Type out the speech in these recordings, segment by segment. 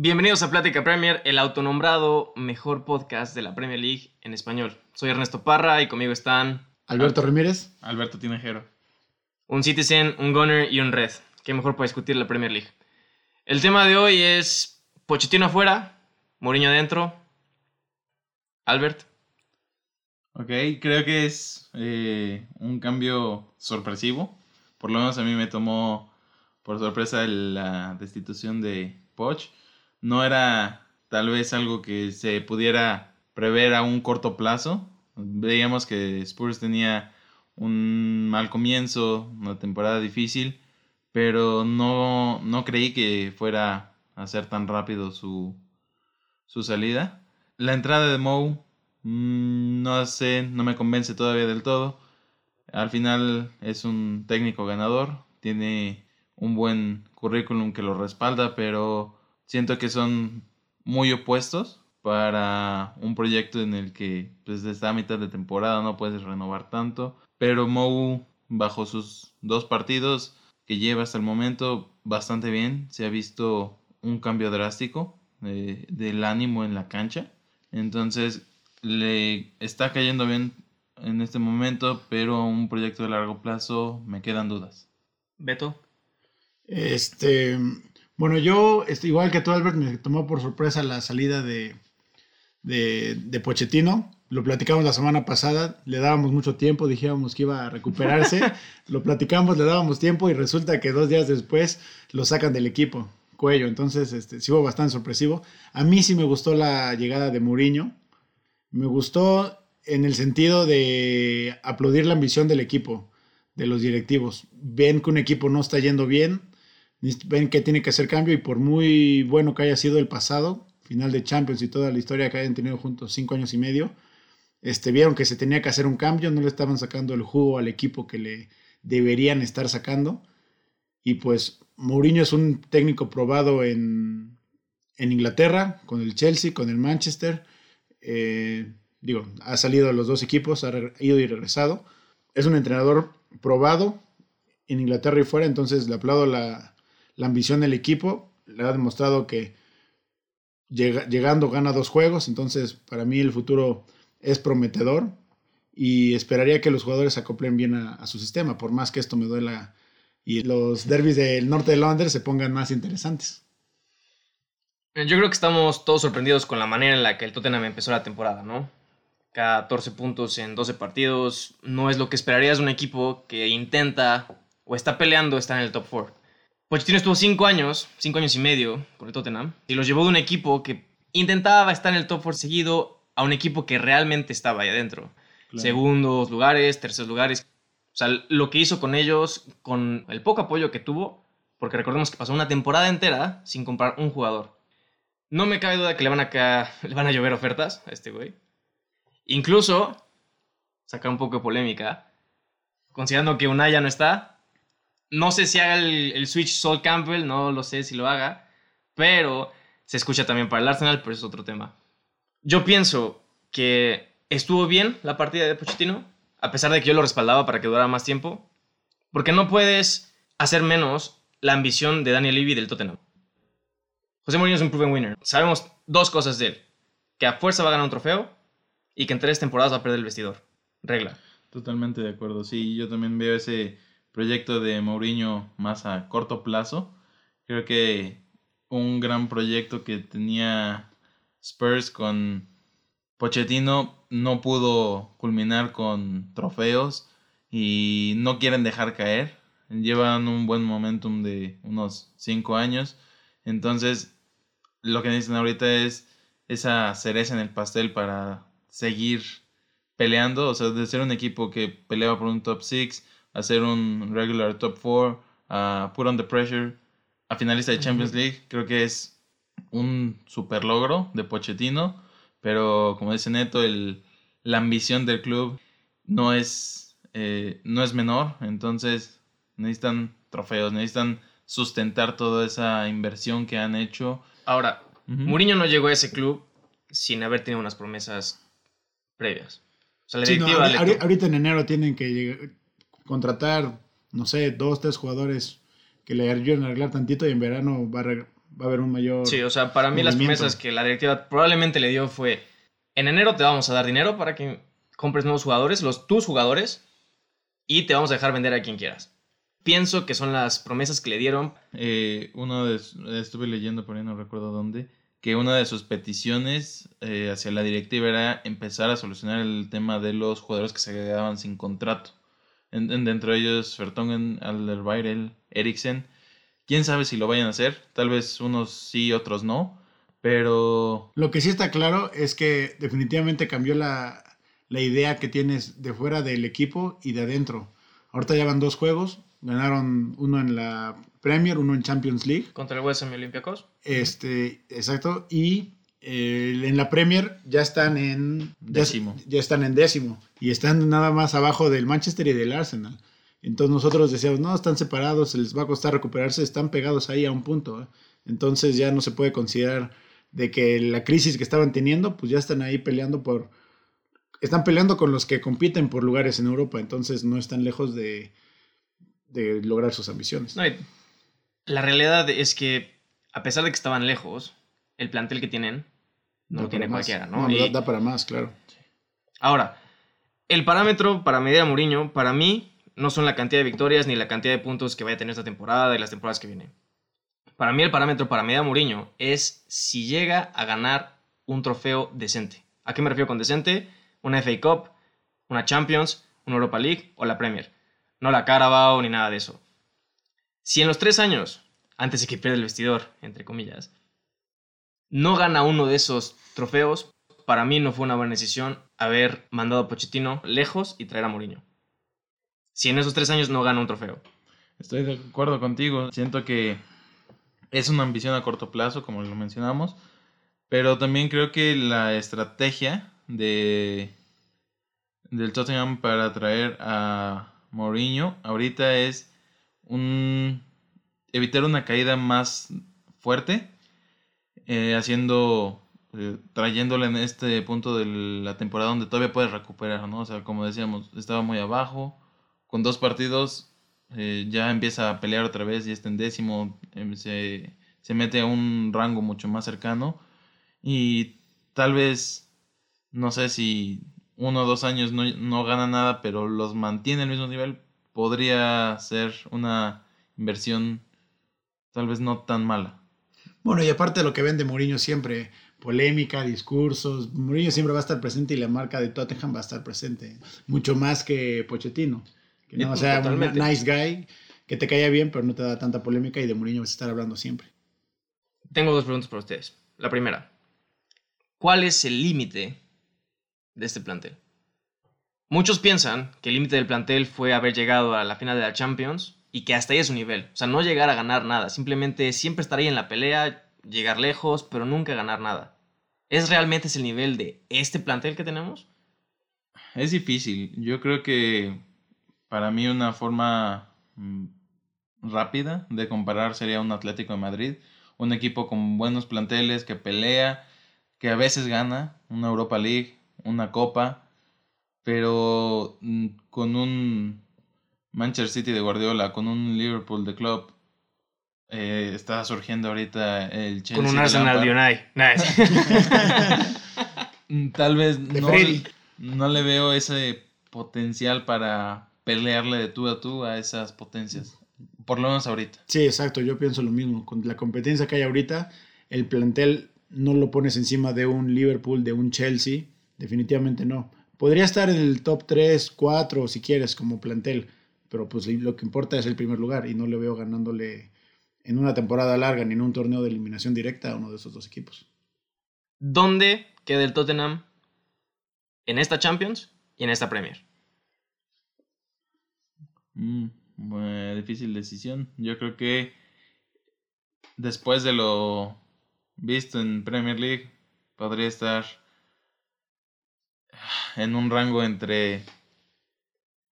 Bienvenidos a Plática Premier, el autonombrado mejor podcast de la Premier League en español. Soy Ernesto Parra y conmigo están Alberto Ramírez. Alberto Tinejero. un Citizen, un Gunner y un Red. Qué mejor para discutir la Premier League. El tema de hoy es Pochettino afuera, Mourinho adentro. Albert, Ok, creo que es eh, un cambio sorpresivo. Por lo menos a mí me tomó por sorpresa la destitución de Poch. No era tal vez algo que se pudiera prever a un corto plazo. Veíamos que Spurs tenía un mal comienzo, una temporada difícil, pero no, no creí que fuera a ser tan rápido su, su salida. La entrada de Moe, mm, no sé, no me convence todavía del todo. Al final es un técnico ganador, tiene un buen currículum que lo respalda, pero siento que son muy opuestos para un proyecto en el que pues desde a mitad de temporada no puedes renovar tanto. Pero Mou, bajo sus dos partidos que lleva hasta el momento, bastante bien. Se ha visto un cambio drástico eh, del ánimo en la cancha. Entonces le está cayendo bien en este momento, pero un proyecto de largo plazo me quedan dudas. Beto. Este, bueno, yo, este, igual que tú, Albert, me tomó por sorpresa la salida de, de, de Pochettino. Lo platicamos la semana pasada, le dábamos mucho tiempo, dijimos que iba a recuperarse. lo platicamos, le dábamos tiempo y resulta que dos días después lo sacan del equipo, cuello. Entonces, este, sí fue bastante sorpresivo. A mí sí me gustó la llegada de Mourinho. Me gustó en el sentido de aplaudir la ambición del equipo, de los directivos. Ven que un equipo no está yendo bien, ven que tiene que hacer cambio y por muy bueno que haya sido el pasado, final de Champions y toda la historia que hayan tenido juntos cinco años y medio, este, vieron que se tenía que hacer un cambio, no le estaban sacando el jugo al equipo que le deberían estar sacando. Y pues Mourinho es un técnico probado en, en Inglaterra, con el Chelsea, con el Manchester. Eh, digo, ha salido de los dos equipos, ha ido y regresado. Es un entrenador probado en Inglaterra y fuera, entonces le aplaudo la, la ambición del equipo. Le ha demostrado que llega, llegando gana dos juegos, entonces para mí el futuro es prometedor y esperaría que los jugadores acoplen bien a, su sistema, por más que esto me duela y los derbis del norte de Londres se pongan más interesantes. Yo creo que estamos todos sorprendidos con la manera en la que el Tottenham empezó la temporada, ¿no? 14 puntos en 12 partidos no es lo que esperarías de un equipo que intenta o está peleando estar en el top 4. Pochettino estuvo 5 años, 5 años y medio con el Tottenham y los llevó de un equipo que intentaba estar en el top 4 seguido a un equipo que realmente estaba ahí adentro. Claro. Segundos lugares, terceros lugares. O sea, lo que hizo con ellos, con el poco apoyo que tuvo, porque recordemos que pasó una temporada entera sin comprar un jugador. No me cabe duda que le van a, le van a llover ofertas a este güey. Incluso, sacar un poco de polémica, considerando que Unai ya no está, no sé si haga el, switch Sol Campbell, no lo sé si lo haga, pero se escucha también para el Arsenal, pero es otro tema. Yo pienso que estuvo bien la partida de Pochettino, a pesar de que yo lo respaldaba para que durara más tiempo, porque no puedes hacer menos la ambición de Daniel Levy del Tottenham. José Mourinho es un proven winner. Sabemos dos cosas de él, que a fuerza va a ganar un trofeo y que en tres temporadas va a perder el vestidor. Regla. Totalmente de acuerdo. Sí, yo también veo ese proyecto de Mourinho más a corto plazo. Creo que un gran proyecto que tenía Spurs con Pochettino no pudo culminar con trofeos y no quieren dejar caer. Llevan un buen momentum de unos 5 años. Entonces, lo que necesitan ahorita es esa cereza en el pastel para seguir peleando. O sea, de ser un equipo que peleaba por un top 6 a ser un regular top 4, a put on the pressure, a finalista de Champions League. Creo que es un super logro de Pochettino, pero como dice Neto, el, la ambición del club no es, eh, no es menor, entonces necesitan trofeos, necesitan sustentar toda esa inversión que han hecho. Ahora, uh -huh. Mourinho no llegó a ese club sin haber tenido unas promesas previas. O sea, la sí, no, ahorita, ahorita en enero tienen que llegar, contratar, no sé, dos, tres jugadores que le ayuden a arreglar tantito y en verano va a, va a haber un mayor... Sí, o sea, para mí las promesas que la directiva probablemente le dio fue, en enero te vamos a dar dinero para que compres nuevos jugadores, los tus jugadores, y te vamos a dejar vender a quien quieras. Pienso que son las promesas que le dieron. Eh, uno de, estuve leyendo por ahí, no recuerdo dónde, que una de sus peticiones eh, hacia la directiva era empezar a solucionar el tema de los jugadores que se quedaban sin contrato. En, en- dentro de ellos, Vertonghen, Alderweireld, Eriksen. Quién sabe si lo vayan a hacer. Tal vez unos sí, otros no. Pero Lo que sí está claro es que definitivamente cambió la, la idea que tienes de fuera del equipo y de adentro. Ahorita ya van dos juegos, ganaron uno en la Premier, uno en Champions League. Contra el West Ham y Olympiacos. Este, exacto. Y eh, en la Premier ya están en Décimo. Ya, están en décimo. Y están nada más abajo del Manchester y del Arsenal. Entonces nosotros decíamos, no, están separados, se les va a costar recuperarse, están pegados ahí a un punto. ¿eh? Entonces ya no se puede considerar de que la crisis que estaban teniendo, pues ya están ahí peleando por... Están peleando con los que compiten por lugares en Europa, entonces no están lejos de, de lograr sus ambiciones. No, la realidad es que, a pesar de que estaban lejos, el plantel que tienen no Da lo tiene más. cualquiera, ¿no? Y- da para más, claro. Ahora, el parámetro para medir a Mourinho, para mí, no son la cantidad de victorias ni la cantidad de puntos que vaya a tener esta temporada y las temporadas que vienen. Para mí, el parámetro para medir a Mourinho es si llega a ganar un trofeo decente. ¿A qué me refiero con decente? Una FA Cup, una Champions, una Europa League o la Premier. No la Carabao ni nada de eso. Si en los tres años, antes de que pierda el vestidor, entre comillas, no gana uno de esos trofeos, para mí no fue una buena decisión haber mandado a Pochettino lejos y traer a Mourinho. Si en esos tres años no gana un trofeo. Estoy de acuerdo contigo. Siento que es una ambición a corto plazo, como lo mencionamos. Pero también creo que la estrategia de del Tottenham para traer a Mourinho ahorita es un evitar una caída más fuerte, eh, haciendo eh, trayéndole en este punto de la temporada donde todavía puedes recuperar, ¿no? O sea, como decíamos, estaba muy abajo, con dos partidos eh, ya empieza a pelear otra vez y está en décimo, em, se, se mete a un rango mucho más cercano y tal vez, no sé si uno o dos años no, no gana nada, pero los mantiene al mismo nivel, podría ser una inversión tal vez no tan mala. Bueno, y aparte de lo que vende Mourinho siempre, polémica, discursos, Mourinho siempre va a estar presente y la marca de Tottenham va a estar presente, mucho más que Pochettino. Que no, sea, un nice guy que te caía bien, pero no te da tanta polémica y de Mourinho vas a estar hablando siempre. Tengo dos preguntas para ustedes. La primera, ¿cuál es el límite de este plantel? Muchos piensan que el límite del plantel fue haber llegado a la final de la Champions y que hasta ahí es su nivel. O sea, no llegar a ganar nada, simplemente siempre estar ahí en la pelea, llegar lejos, pero nunca ganar nada. ¿Es realmente ese el nivel de este plantel que tenemos? Es difícil. Yo creo que para mí una forma mm, rápida de comparar sería un Atlético de Madrid, un equipo con buenos planteles que pelea, que a veces gana una Europa League, una Copa, pero mm, con un Manchester City de Guardiola, con un Liverpool de Club, eh, está surgiendo ahorita el Chelsea. Con un Arsenal de. Unai. Mm, Tal vez no, no le veo ese potencial para pelearle de tú a tú a esas potencias. Por lo menos ahorita. Sí, exacto, yo pienso lo mismo. Con la competencia que hay ahorita, el plantel no lo pones encima de un Liverpool, de un Chelsea, definitivamente no. Podría estar en el top 3, 4 si quieres como plantel, pero pues lo que importa es el primer lugar y no le veo ganándole en una temporada larga ni en un torneo de eliminación directa a uno de esos dos equipos. ¿Dónde queda el Tottenham en esta Champions y en esta Premier? Mm, eh, difícil decisión. Yo creo que después de lo visto en Premier League, podría estar en un rango entre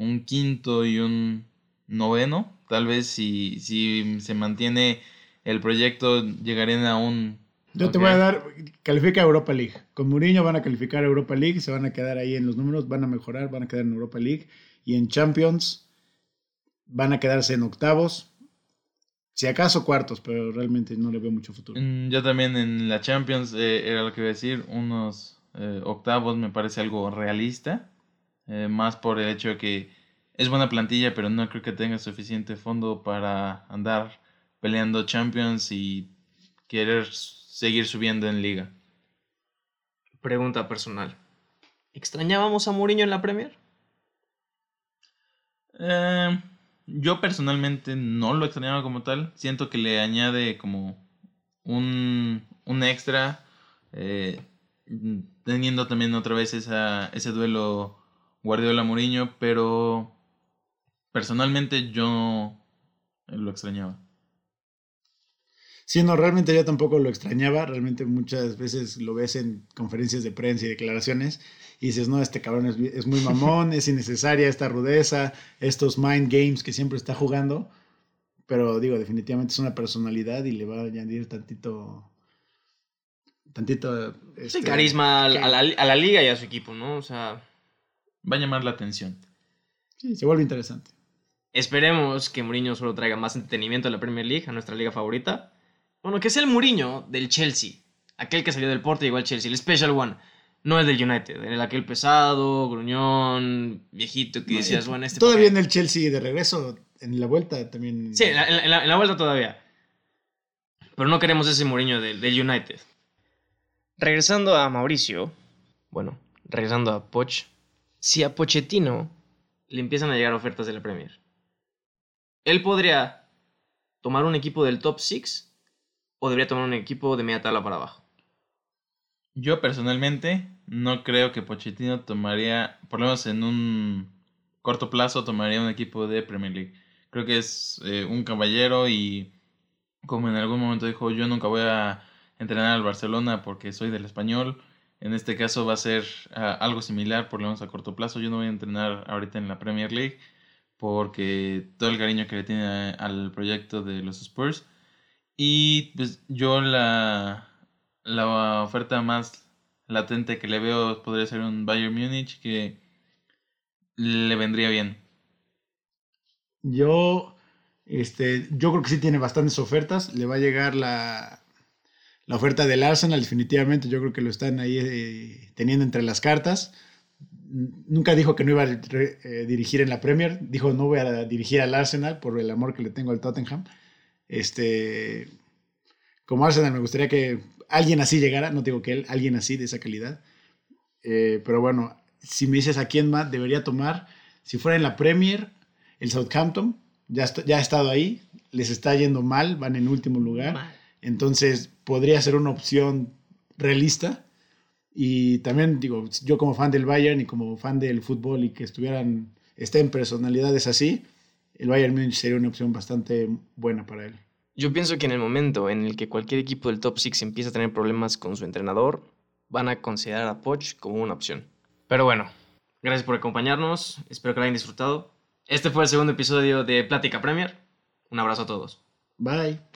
un quinto y un noveno. Tal vez si, si se mantiene el proyecto, llegarían a un... Yo te voy a dar, califica a Europa League. Con Mourinho van a calificar a Europa League, se van a quedar ahí en los números, van a mejorar, van a quedar en Europa League. Y en Champions van a quedarse en octavos. Si acaso cuartos, pero realmente no le veo mucho futuro. Mm, Yo también en la Champions, eh, era lo que iba a decir, unos eh, octavos me parece algo realista, eh, más por el hecho de que es buena plantilla, pero no creo que tenga suficiente fondo para andar peleando Champions y querer seguir subiendo en liga. Pregunta personal. ¿Extrañábamos a Mourinho en la Premier? Eh, yo personalmente no lo extrañaba como tal. Siento que le añade como un, un extra. eh, teniendo también otra vez esa, ese duelo Guardiola-Mourinho. Pero personalmente yo lo extrañaba. Sí, no, realmente yo tampoco lo extrañaba. Realmente muchas veces lo ves en conferencias de prensa y declaraciones y dices, no, este cabrón es, es muy mamón, es innecesaria esta rudeza, estos mind games que siempre está jugando. Pero digo, definitivamente es una personalidad y le va a añadir tantito. Tantito. Sí, este, carisma a la, a la- a la liga y a su equipo, ¿no? O sea, Va a llamar la atención. Sí, se vuelve interesante. esperemos que Mourinho solo traiga más entretenimiento a la Premier League, a nuestra liga favorita. Bueno, que sea el Mourinho del Chelsea. Aquel que salió del Porto y llegó al Chelsea, el Special One. No el del United, el aquel pesado, gruñón, viejito que decías, bueno, este... Todavía en papel". el Chelsea de regreso, en la vuelta también. Sí, en la, en la- en la vuelta todavía. Pero no queremos ese Mourinho del, del United. Regresando a Mauricio, bueno, regresando a Poch, si a Pochettino le empiezan a llegar ofertas de la Premier, él podría tomar un equipo del top 6 o debería tomar un equipo de media tabla para abajo. Yo personalmente no creo que Pochettino tomaría, por lo menos en un corto plazo, tomaría un equipo de Premier League. Creo que es eh, un caballero y como en algún momento dijo, yo nunca voy a entrenar al Barcelona porque soy del español. En este caso va a ser ah, algo similar, por lo menos a corto plazo. Yo no voy a entrenar ahorita en la Premier League porque todo el cariño que le tiene al proyecto de los Spurs. Y pues yo la, la oferta más latente que le veo podría ser un Bayern Múnich que le vendría bien. Yo, este, yo creo que sí tiene bastantes ofertas. Le va a llegar la, la oferta del Arsenal, definitivamente. Yo creo que lo están ahí eh, teniendo entre las cartas. Nunca dijo que no iba a eh, dirigir en la Premier. Dijo no voy a dirigir al Arsenal por el amor que le tengo al Tottenham. Este, como Arsenal me gustaría que alguien así llegara. No digo que él, alguien así de esa calidad. Eh, pero bueno, si me dices a quién más debería tomar, si fuera en la Premier, el Southampton ya ha estado ahí, les está yendo mal, van en último lugar. Entonces podría ser una opción realista. Y también digo, yo como fan del Bayern y como fan del fútbol y que estuvieran, estén personalidades así, el Bayern Múnich sería una opción bastante buena para él. Yo pienso que en el momento en el que cualquier equipo del top 6 empieza a tener problemas con su entrenador, van a considerar a Poch como una opción. Pero bueno, gracias por acompañarnos, espero que lo hayan disfrutado. Este fue el segundo episodio de Plática Premier. Un abrazo a todos. Bye.